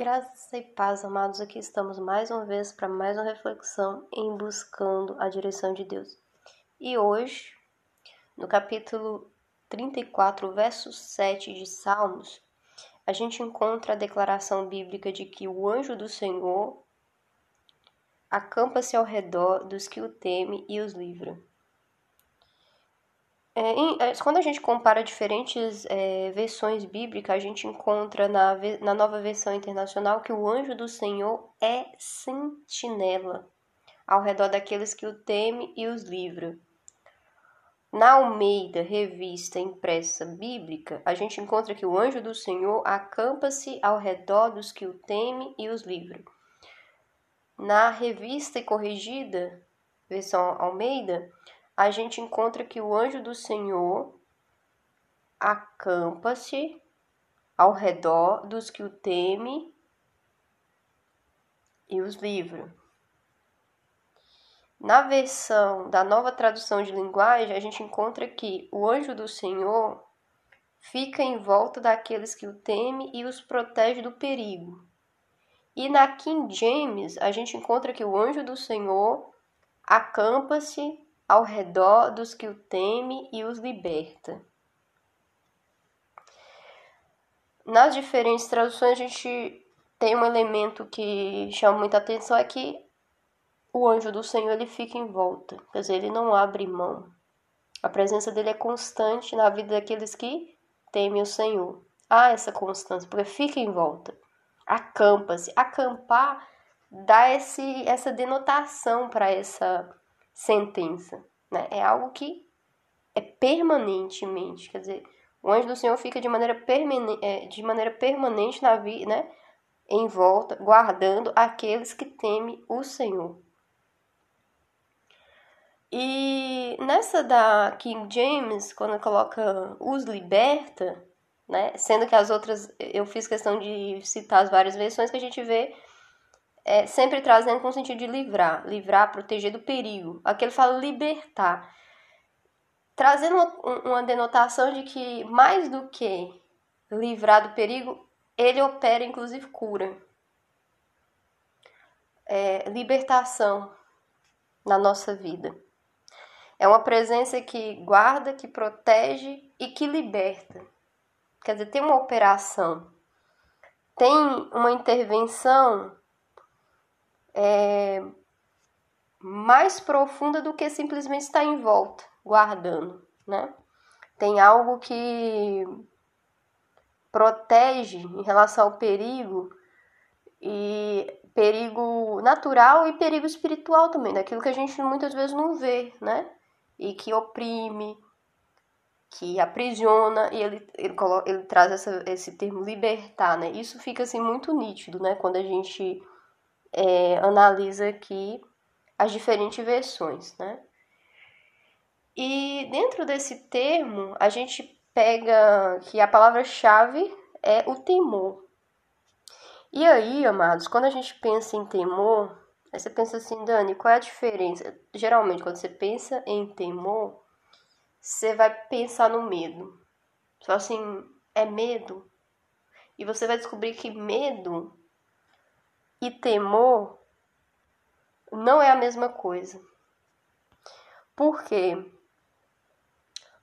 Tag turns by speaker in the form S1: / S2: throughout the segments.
S1: Graças e paz, amados, aqui estamos mais uma vez para mais uma reflexão em buscando a direção de Deus. E hoje, no capítulo 34, verso 7 de Salmos, a gente encontra a declaração bíblica de que o anjo do Senhor acampa-se ao redor dos que o temem e os livra. É, é, quando a gente compara diferentes é, versões bíblicas, a gente encontra na, na nova versão internacional que o anjo do Senhor é sentinela ao redor daqueles que o temem e os livra. Na Almeida, revista impressa bíblica, a gente encontra que o anjo do Senhor acampa-se ao redor dos que o temem e os livra. Na revista e corrigida, versão Almeida, a gente encontra que o anjo do Senhor acampa-se ao redor dos que o temem e os livra. Na versão da nova tradução de linguagem, a gente encontra que o anjo do Senhor fica em volta daqueles que o temem e os protege do perigo. E na King James, a gente encontra que o anjo do Senhor acampa-se ao redor dos que o teme e os liberta. Nas diferentes traduções, a gente tem um elemento que chama muita atenção: é que o anjo do Senhor ele fica em volta, quer dizer, ele não abre mão. A presença dele é constante na vida daqueles que temem o Senhor. Há essa constância, porque fica em volta, acampa-se. Acampar dá esse, essa denotação para essa sentença. Né? É algo que é permanentemente. Quer dizer, o anjo do Senhor fica de maneira, permane é, de maneira permanente na vida, né? em volta, guardando aqueles que temem o Senhor. E nessa da King James, quando coloca os liberta, né, sendo que as outras eu fiz questão de citar as várias versões que a gente vê é, sempre trazendo com o sentido de livrar, livrar, proteger do perigo. Aqui ele fala libertar, trazendo uma, uma denotação de que mais do que livrar do perigo, ele opera inclusive cura, é, libertação na nossa vida. É uma presença que guarda, que protege e que liberta. Quer dizer, tem uma operação, tem uma intervenção é, mais profunda do que simplesmente estar em volta, guardando, né? Tem algo que protege em relação ao perigo e perigo natural e perigo espiritual também, daquilo que a gente muitas vezes não vê, né? E que oprime, que aprisiona, e ele, ele, coloca, ele traz essa, esse termo libertar, né? Isso fica assim muito nítido, né? Quando a gente é, analisa aqui as diferentes versões, né? E dentro desse termo, a gente pega que a palavra-chave é o temor. E aí, amados, quando a gente pensa em temor, você pensa assim, Dani, qual é a diferença? Geralmente, quando você pensa em temor, você vai pensar no medo. Só assim, é medo. E você vai descobrir que medo e temor não é a mesma coisa. Por quê?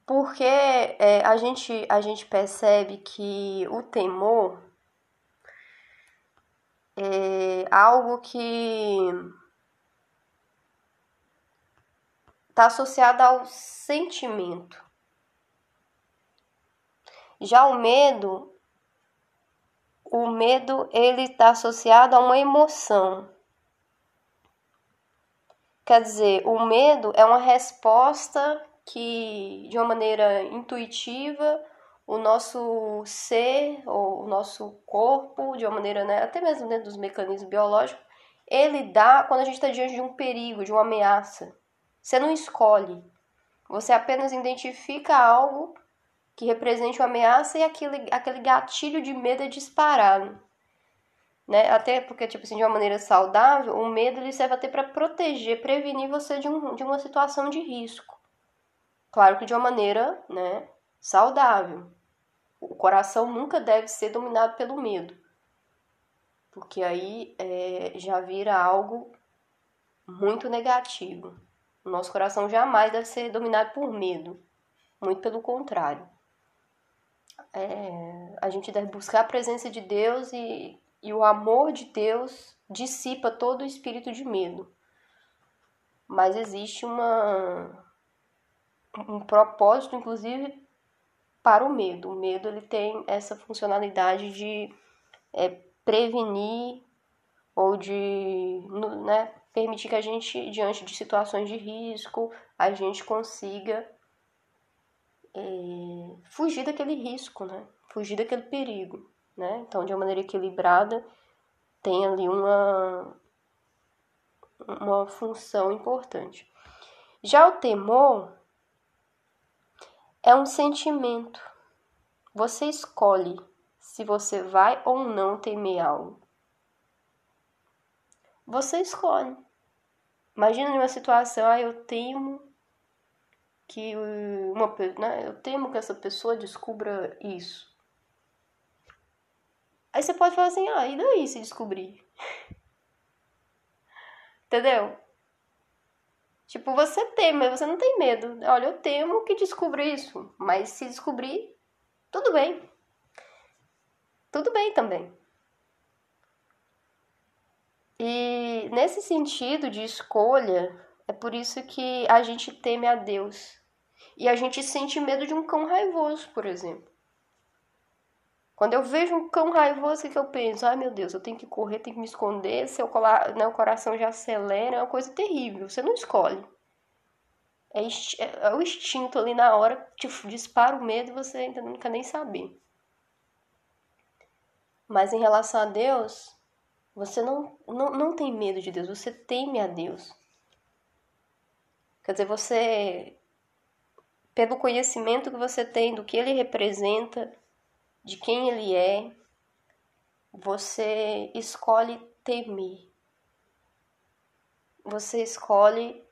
S1: Porque é, a, gente, a gente percebe que o temor é algo que está associado ao sentimento. Já o medo o medo ele está associado a uma emoção. Quer dizer, o medo é uma resposta que, de uma maneira intuitiva, o nosso ser, ou o nosso corpo, de uma maneira, né, até mesmo dentro dos mecanismos biológicos, ele dá quando a gente está diante de um perigo, de uma ameaça. Você não escolhe. Você apenas identifica algo que represente uma ameaça e aquele, aquele gatilho de medo é disparado. Né? Até porque, tipo assim, de uma maneira saudável, o medo ele serve até para proteger, prevenir você de, um, de uma situação de risco. Claro que de uma maneira né, saudável. O coração nunca deve ser dominado pelo medo. porque aí é, já vira algo muito negativo. O nosso coração jamais deve ser dominado por medo, muito pelo contrário. É, a gente deve buscar a presença de Deus e, e o amor de Deus dissipa todo o espírito de medo. Mas existe uma, um propósito, inclusive, para o medo. O medo ele tem essa funcionalidade de é, prevenir ou de né, permitir que a gente, diante de situações de risco, a gente consiga é, fugir daquele risco, né? fugir daquele perigo. Né? Então, de uma maneira equilibrada, tem ali uma, uma função importante. Já o temor é um sentimento. Você escolhe se você vai ou não temer algo. Você escolhe. Imagina uma situação, ah, eu temo que uma né, eu temo que essa pessoa descubra isso. Aí você pode falar assim, ah, e daí se descobrir? Entendeu? Tipo, você teme, mas você não tem medo. Olha, eu temo que descubra isso, mas se descobrir, tudo bem tudo bem também. E nesse sentido de escolha, é por isso que a gente teme a Deus. E a gente sente medo de um cão raivoso, por exemplo. Quando eu vejo um cão raivoso, o que eu penso? Ai meu Deus, eu tenho que correr, tenho que me esconder, seu né, o coração já acelera, é uma coisa terrível. Você não escolhe. É, é, o instinto ali na hora, te dispara o medo e você ainda não quer nem saber. Mas em relação a Deus, você não, não, não tem medo de Deus, você teme a Deus. Quer dizer, você, pelo conhecimento que você tem do que ele representa, de quem ele é, você escolhe temer. Você escolhe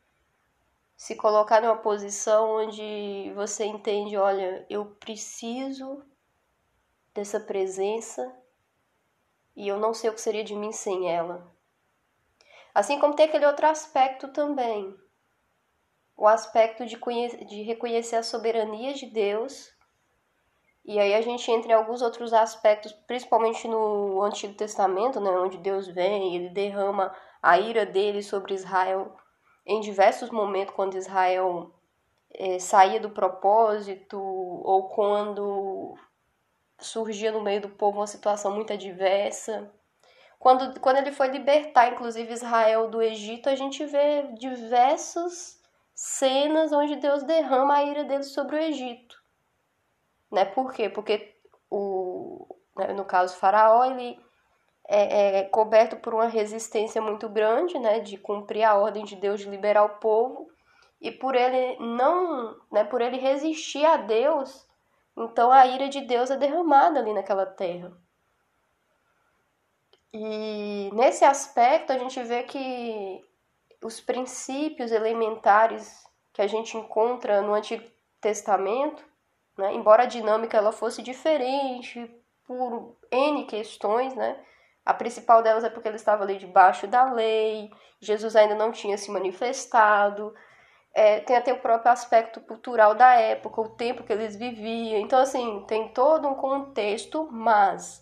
S1: se colocar numa posição onde você entende, olha, eu preciso dessa presença e eu não sei o que seria de mim sem ela. Assim como tem aquele outro aspecto também, o aspecto de, de reconhecer a soberania de Deus. E aí a gente entra em alguns outros aspectos, principalmente no Antigo Testamento, né, onde Deus vem, ele derrama a ira dele sobre Israel em diversos momentos, quando Israel é, saía do propósito ou quando surgia no meio do povo uma situação muito adversa. Quando, quando ele foi libertar, inclusive, Israel do Egito, a gente vê diversas cenas onde Deus derrama a ira dele sobre o Egito. Né? Por quê? Porque, o, né, no caso, o faraó, ele é, é, coberto por uma resistência muito grande, né, de cumprir a ordem de Deus de liberar o povo, e por ele não, né, por ele resistir a Deus, então a ira de Deus é derramada ali naquela terra. E nesse aspecto a gente vê que os princípios elementares que a gente encontra no Antigo Testamento, né, embora a dinâmica ela fosse diferente por N questões, né, a principal delas é porque ele estava ali debaixo da lei, Jesus ainda não tinha se manifestado, é, tem até o próprio aspecto cultural da época, o tempo que eles viviam. Então, assim, tem todo um contexto, mas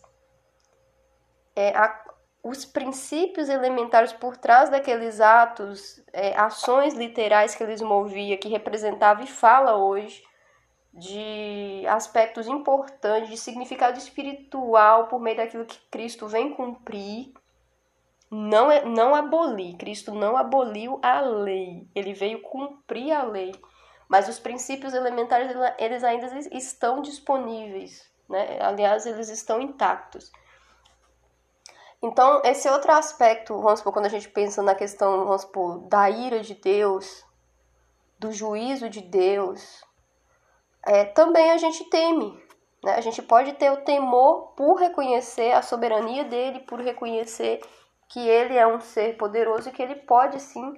S1: é, a, os princípios elementares por trás daqueles atos, é, ações literais que eles moviam, que representava e fala hoje, de aspectos importantes, de significado espiritual por meio daquilo que Cristo vem cumprir, não, é, não abolir. Cristo não aboliu a lei. Ele veio cumprir a lei. Mas os princípios elementares, eles ainda estão disponíveis. Né? Aliás, eles estão intactos. Então, esse outro aspecto, vamos supor, quando a gente pensa na questão, vamos supor, da ira de Deus, do juízo de Deus, é, também a gente teme. Né? A gente pode ter o temor por reconhecer a soberania dele, por reconhecer que ele é um ser poderoso e que ele pode sim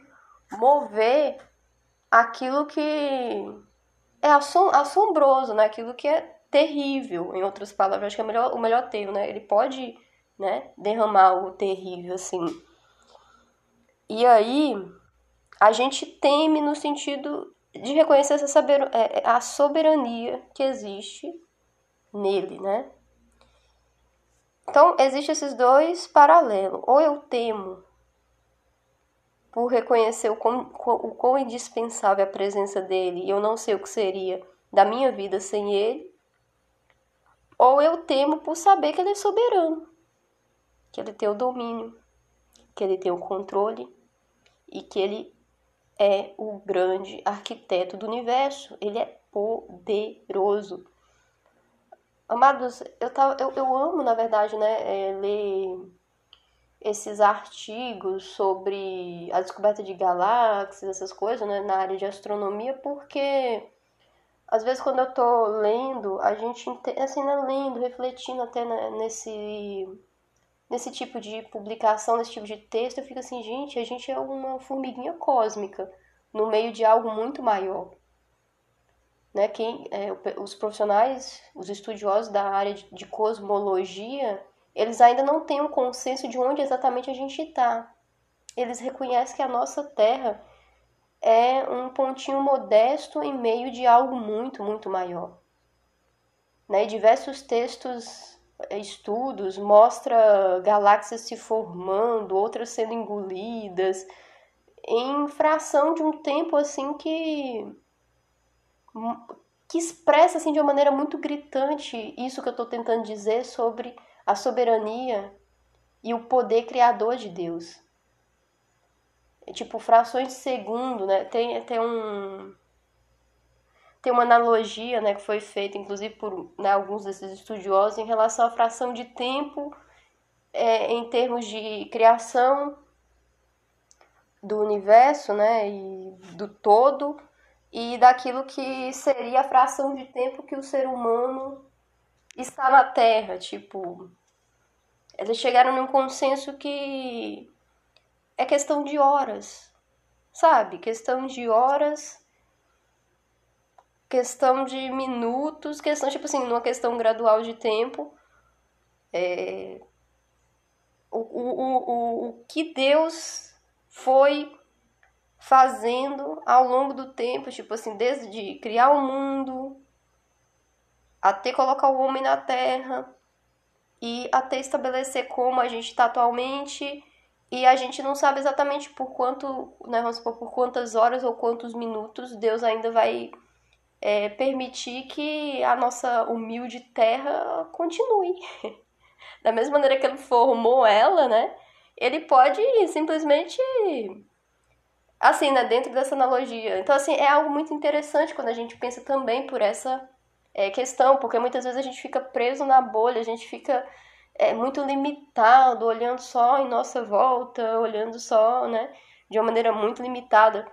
S1: mover aquilo que é assombroso, né? Aquilo que é terrível, em outras palavras, acho que é melhor, o melhor termo, né? Ele pode né? Derramar algo terrível assim. E aí a gente teme no sentido de reconhecer essa é, é, a soberania que existe nele, né? Então, existem esses dois paralelos. Ou eu temo por reconhecer o quão, o quão indispensável é a presença dele e eu não sei o que seria da minha vida sem ele, ou eu temo por saber que ele é soberano, que ele tem o domínio, que ele tem o controle e que ele é o grande arquiteto do universo. Ele é poderoso. Amados, eu, tava, eu, eu amo, na verdade, né, é, ler esses artigos sobre a descoberta de galáxias, essas coisas, né, na área de astronomia, porque às vezes quando eu tô lendo, a gente, assim, né, lendo, refletindo até nesse, nesse tipo de publicação, nesse tipo de texto, eu fico assim, gente, a gente é uma formiguinha cósmica no meio de algo muito maior. Né? Quem, é, os profissionais, os estudiosos da área de, de cosmologia, eles ainda não têm um consenso de onde exatamente a gente está. Eles reconhecem que a nossa Terra é um pontinho modesto em meio de algo muito, muito maior. Né? Diversos textos, estudos, mostra galáxias se formando, outras sendo engolidas, em fração de um tempo assim que que expressa assim de uma maneira muito gritante isso que eu estou tentando dizer sobre a soberania e o poder criador de Deus tipo, frações de segundo, né? Tem, tem um. Tem uma analogia, né, que foi feita, inclusive, por né, alguns desses estudiosos, em relação à fração de tempo é, em termos de criação do universo, né, e do todo, e daquilo que seria a fração de tempo que o ser humano está na Terra. Tipo, eles chegaram num consenso que é questão de horas, sabe? Questão de horas, questão de minutos, questão, tipo assim, numa questão gradual de tempo. É... O, o, o, o que Deus foi fazendo ao longo do tempo, tipo assim, desde criar o mundo, até colocar o homem na terra e até estabelecer como a gente está atualmente e a gente não sabe exatamente por quanto, né, vamos supor, por quantas horas ou quantos minutos Deus ainda vai é, permitir que a nossa humilde terra continue. da mesma maneira que ele formou ela, né? Ele pode simplesmente assim, né, dentro dessa analogia. Então, assim, é algo muito interessante quando a gente pensa também por essa é, questão, porque muitas vezes a gente fica preso na bolha, a gente fica é muito limitado, olhando só em nossa volta, olhando só, né, de uma maneira muito limitada.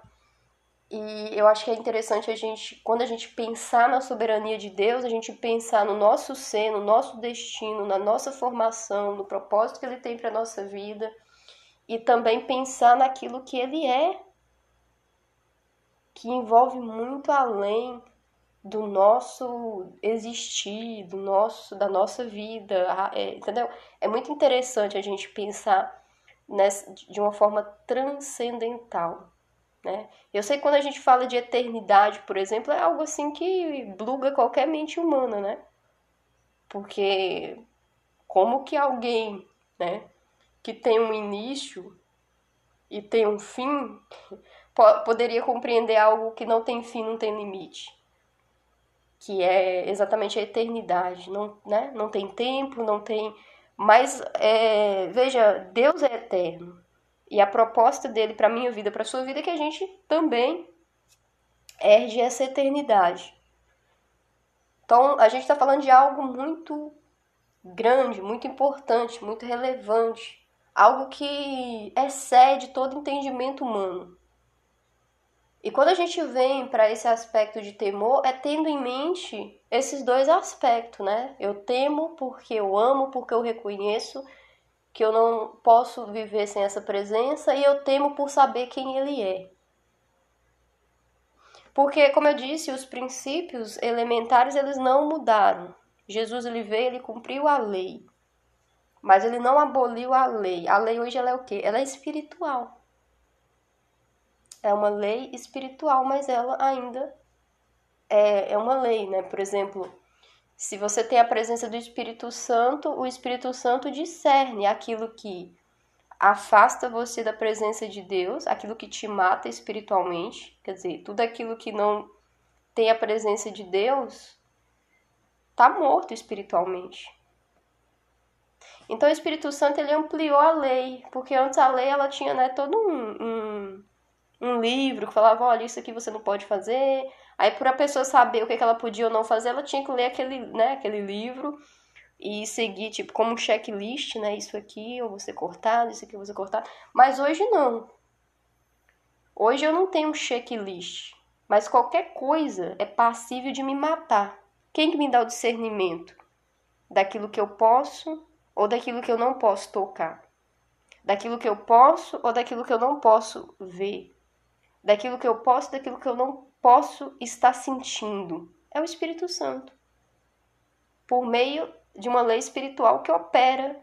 S1: E eu acho que é interessante a gente, quando a gente pensar na soberania de Deus, a gente pensar no nosso ser, no nosso destino, na nossa formação, no propósito que Ele tem para nossa vida, e também pensar naquilo que Ele é, que envolve muito além do nosso existir, do nosso, da nossa vida, é, entendeu? É muito interessante a gente pensar nessa, de uma forma transcendental, né? Eu sei que quando a gente fala de eternidade, por exemplo, é algo assim que bluga qualquer mente humana, né? Porque como que alguém, né, que tem um início e tem um fim, poderia compreender algo que não tem fim, não tem limite? que é exatamente a eternidade. Não, né? não tem tempo, não tem. Mas, é, veja, Deus é eterno. E a proposta dele para minha vida, para sua vida, é que a gente também erge essa eternidade. Então, a gente está falando de algo muito grande, muito importante, muito relevante. Algo que excede todo entendimento humano. E quando a gente vem para esse aspecto de temor, é tendo em mente esses dois aspectos, né? Eu temo porque eu amo, porque eu reconheço que eu não posso viver sem essa presença, e eu temo por saber quem ele é. Porque, como eu disse, os princípios elementares eles não mudaram. Jesus ele veio, ele cumpriu a lei. Mas ele não aboliu a lei. A lei hoje ela é o quê? Ela é espiritual. É uma lei espiritual, mas ela ainda é, é uma lei, né? Por exemplo, se você tem a presença do Espírito Santo, o Espírito Santo discerne aquilo que afasta você da presença de Deus, aquilo que te mata espiritualmente, quer dizer, tudo aquilo que não tem a presença de Deus tá morto espiritualmente. Então o Espírito Santo ele ampliou a lei, porque antes a lei ela tinha né, todo um, um, um livro que falava, olha, isso aqui você não pode fazer. Aí para a pessoa saber o que, que ela podia ou não fazer, ela tinha que ler aquele, né, aquele livro e seguir, tipo, como um checklist, né? Isso aqui vou ser cortado, isso aqui ser cortado. Mas hoje não. Hoje eu não tenho um checklist. Mas qualquer coisa é passível de me matar. Quem que me dá o discernimento? Daquilo que eu posso ou daquilo que eu não posso tocar? Daquilo que eu posso ou daquilo que eu não posso ver? Daquilo que eu posso, daquilo que eu não posso estar sentindo? É o Espírito Santo. Por meio de uma lei espiritual que opera.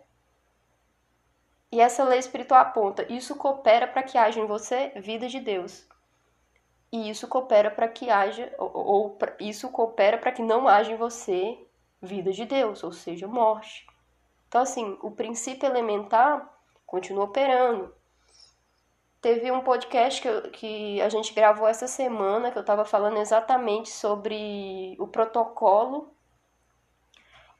S1: E essa lei espiritual aponta: isso coopera para que haja em você vida de Deus. E isso coopera para que haja, ou, ou isso coopera para que não haja em você vida de Deus, ou seja, morte. Então, assim, o princípio elementar continua operando. Teve um podcast que, eu, que a gente gravou essa semana que eu estava falando exatamente sobre o protocolo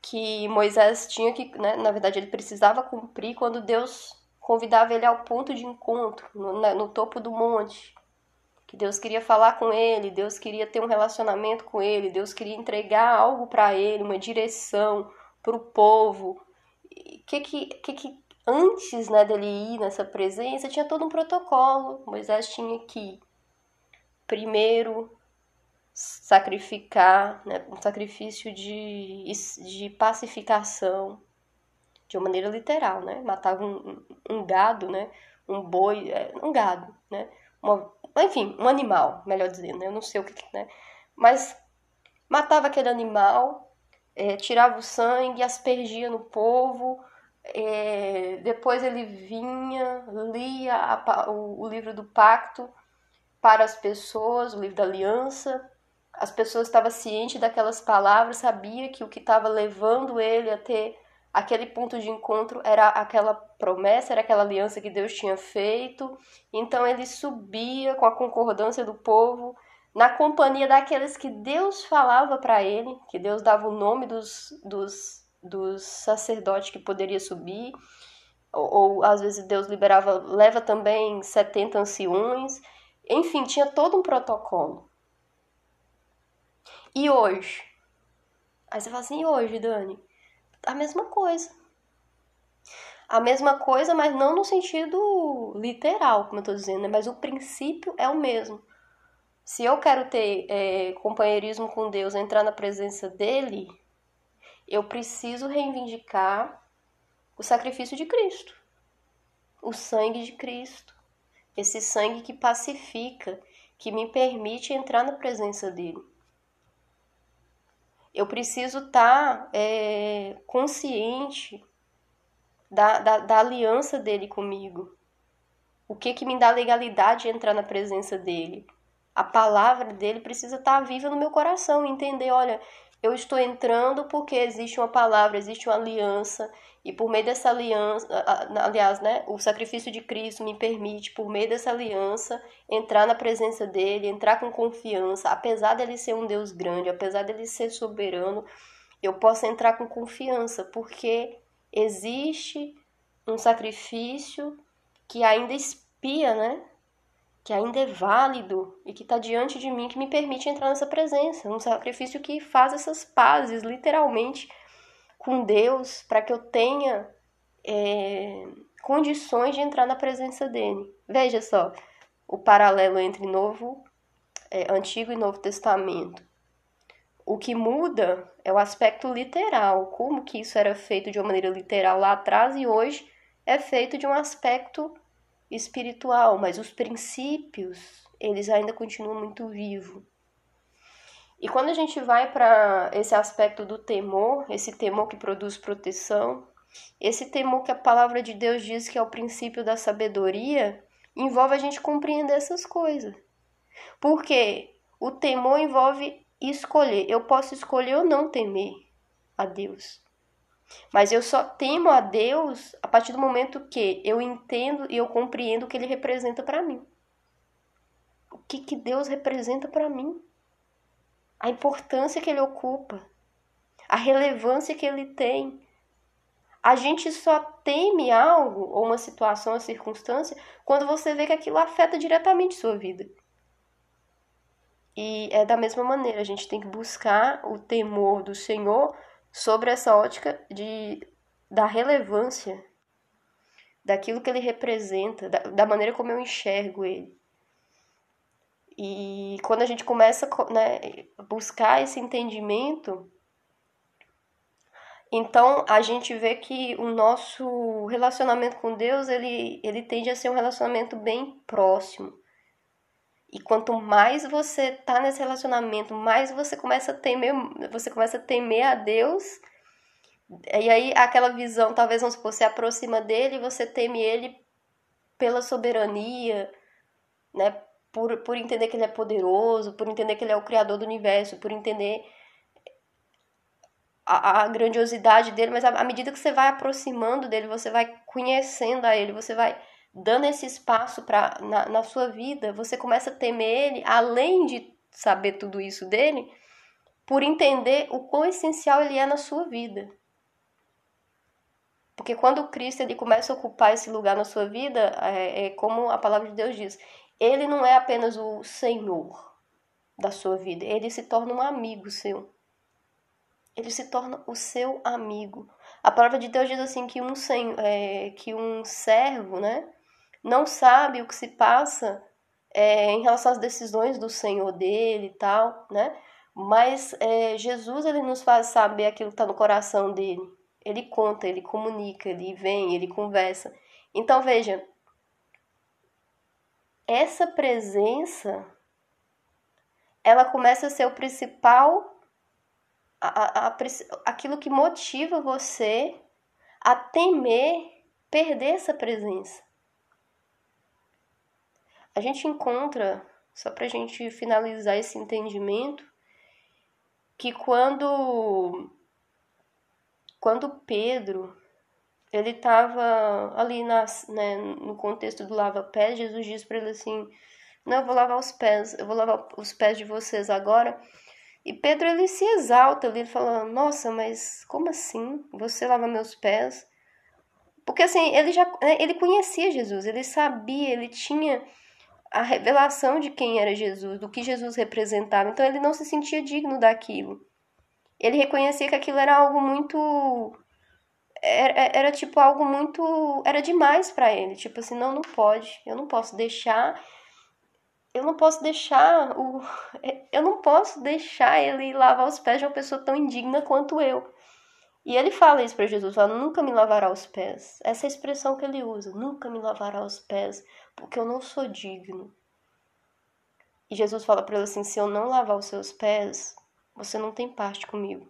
S1: que Moisés tinha que, né, na verdade, ele precisava cumprir quando Deus convidava ele ao ponto de encontro, no, no topo do monte. Que Deus queria falar com ele, Deus queria ter um relacionamento com ele, Deus queria entregar algo para ele, uma direção para o povo. Que que, que que antes né, dele ir nessa presença tinha todo um protocolo. Moisés tinha que primeiro sacrificar, né, um sacrifício de, de pacificação, de uma maneira literal, né? Matava um, um gado, né? Um boi, é, um gado, né? Uma, enfim, um animal, melhor dizendo, né? Eu não sei o que, né? Mas matava aquele animal, é, tirava o sangue, aspergia no povo, é, depois ele vinha, lia a, o, o livro do pacto para as pessoas, o livro da aliança, as pessoas estavam cientes daquelas palavras, sabia que o que estava levando ele a ter aquele ponto de encontro era aquela promessa, era aquela aliança que Deus tinha feito. Então ele subia com a concordância do povo, na companhia daqueles que Deus falava para ele, que Deus dava o nome dos, dos, dos sacerdotes que poderia subir, ou, ou às vezes Deus liberava, leva também 70 anciões. Enfim, tinha todo um protocolo. E hoje? Aí você fala assim, e hoje, Dani? A mesma coisa. A mesma coisa, mas não no sentido literal, como eu tô dizendo, né? mas o princípio é o mesmo. Se eu quero ter é, companheirismo com Deus, entrar na presença dele, eu preciso reivindicar o sacrifício de Cristo, o sangue de Cristo, esse sangue que pacifica, que me permite entrar na presença dele eu preciso estar tá, é, consciente da, da, da, aliança dele comigo. O que, que me dá legalidade de entrar na presença dele. A palavra dele precisa estar tá viva no meu coração, entender, olha, eu estou entrando porque existe uma palavra, existe uma aliança, e por meio dessa aliança, aliás, né, o sacrifício de Cristo me permite, por meio dessa aliança, entrar na presença dele, entrar com confiança, apesar dele ser um Deus grande, apesar dele ser soberano, eu posso entrar com confiança, porque existe um sacrifício que ainda espia, né? Que ainda é válido e que está diante de mim, que me permite entrar nessa presença. Um sacrifício que faz essas pazes, literalmente, com Deus para que eu tenha é, condições de entrar na presença dele. Veja só o paralelo entre novo, é, Antigo e Novo Testamento. O que muda é o aspecto literal, como que isso era feito de uma maneira literal lá atrás e hoje é feito de um aspecto espiritual, mas os princípios, eles ainda continuam muito vivos. E quando a gente vai para esse aspecto do temor, esse temor que produz proteção, Esse temor que a palavra de Deus diz que é o princípio da sabedoria, envolve a gente compreender essas coisas. Porque o temor envolve escolher. Eu posso escolher ou não temer a Deus. Mas eu só temo a Deus a partir do momento que eu entendo e eu compreendo o que ele representa para mim. O que, que Deus representa para mim? A importância que ele ocupa, a relevância que ele tem. A gente só teme algo, ou uma situação, uma circunstância, quando você vê que aquilo afeta diretamente sua vida. E é da mesma maneira, a gente tem que buscar o temor do Senhor sobre essa ótica de, da relevância daquilo que ele representa, da, da maneira como eu enxergo ele. E quando a gente começa né, a buscar esse entendimento, então a gente vê que o nosso relacionamento com Deus ele, ele tende a ser um relacionamento bem próximo. E quanto mais você tá nesse relacionamento, mais você começa a temer, você começa a temer a Deus. E aí aquela visão, talvez vamos supor, você aproxima dele você teme ele pela soberania, né? Por, por entender que ele é poderoso, por entender que ele é o criador do universo, por entender a, a grandiosidade dele, mas à medida que você vai aproximando dele, você vai conhecendo a ele, você vai dando esse espaço pra, na, na sua vida, você começa a temer ele, além de saber tudo isso dele, por entender o quão essencial ele é na sua vida. Porque quando Cristo ele começa a ocupar esse lugar na sua vida, é, é como a palavra de Deus diz, ele não é apenas o Senhor da sua vida, ele se torna um amigo seu. Ele se torna o seu amigo. A palavra de Deus diz assim que um, é, que um servo, né? Não sabe o que se passa é, em relação às decisões do Senhor dele e tal, né? Mas é, Jesus ele nos faz saber aquilo que está no coração dele. Ele conta, ele comunica, ele vem, ele conversa. Então veja, essa presença ela começa a ser o principal, a, a, a, aquilo que motiva você a temer perder essa presença a gente encontra, só para a gente finalizar esse entendimento, que quando quando Pedro ele estava ali nas, né, no contexto do lava-pés, Jesus diz para ele assim: Não, eu vou lavar os pés, eu vou lavar os pés de vocês agora. E Pedro ele se exalta ali, ele fala: Nossa, mas como assim? Você lava meus pés? Porque assim, ele já ele conhecia Jesus, ele sabia, ele tinha a revelação de quem era Jesus, do que Jesus representava. Então ele não se sentia digno daquilo. Ele reconhecia que aquilo era algo muito era, era tipo algo muito era demais para ele, tipo assim, não, não pode. Eu não posso deixar eu não posso deixar o eu não posso deixar ele lavar os pés de uma pessoa tão indigna quanto eu. E ele fala isso para Jesus, fala, nunca me lavará os pés. Essa é a expressão que ele usa, nunca me lavará os pés, porque eu não sou digno. E Jesus fala para ele assim: se eu não lavar os seus pés, você não tem parte comigo.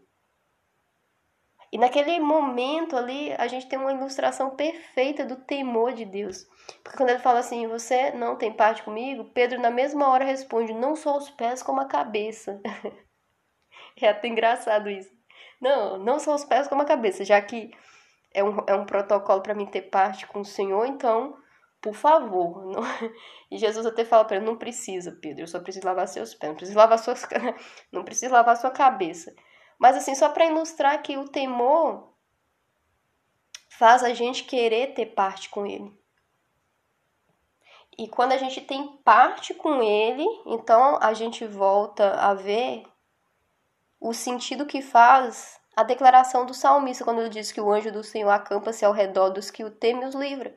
S1: E naquele momento ali, a gente tem uma ilustração perfeita do temor de Deus. Porque quando ele fala assim, você não tem parte comigo, Pedro na mesma hora responde, não só os pés como a cabeça. é até engraçado isso. Não, não são os pés como a cabeça, já que é um, é um protocolo para mim ter parte com o Senhor, então, por favor. Não... E Jesus até fala para ele: não precisa, Pedro, eu só preciso lavar seus pés, não preciso lavar suas não preciso lavar sua cabeça. Mas assim, só para ilustrar que o temor faz a gente querer ter parte com ele. E quando a gente tem parte com ele, então a gente volta a ver o sentido que faz a declaração do salmista quando ele diz que o anjo do Senhor acampa-se ao redor dos que o temem e os livra.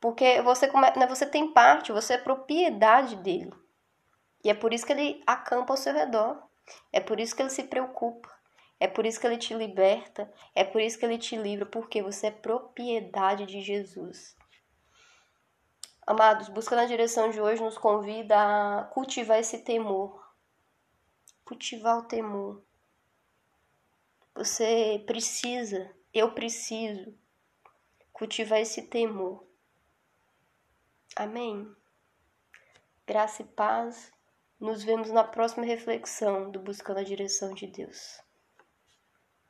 S1: Porque você, né, você tem parte, você é propriedade dele. E é por isso que ele acampa ao seu redor. É por isso que ele se preocupa. É por isso que ele te liberta. É por isso que ele te livra. Porque você é propriedade de Jesus. Amados, busca na direção de hoje nos convida a cultivar esse temor cultivar o temor. Você precisa eu preciso cultivar esse temor. Amém? Graça e paz. Nos vemos na próxima reflexão do Buscando a Direção de Deus.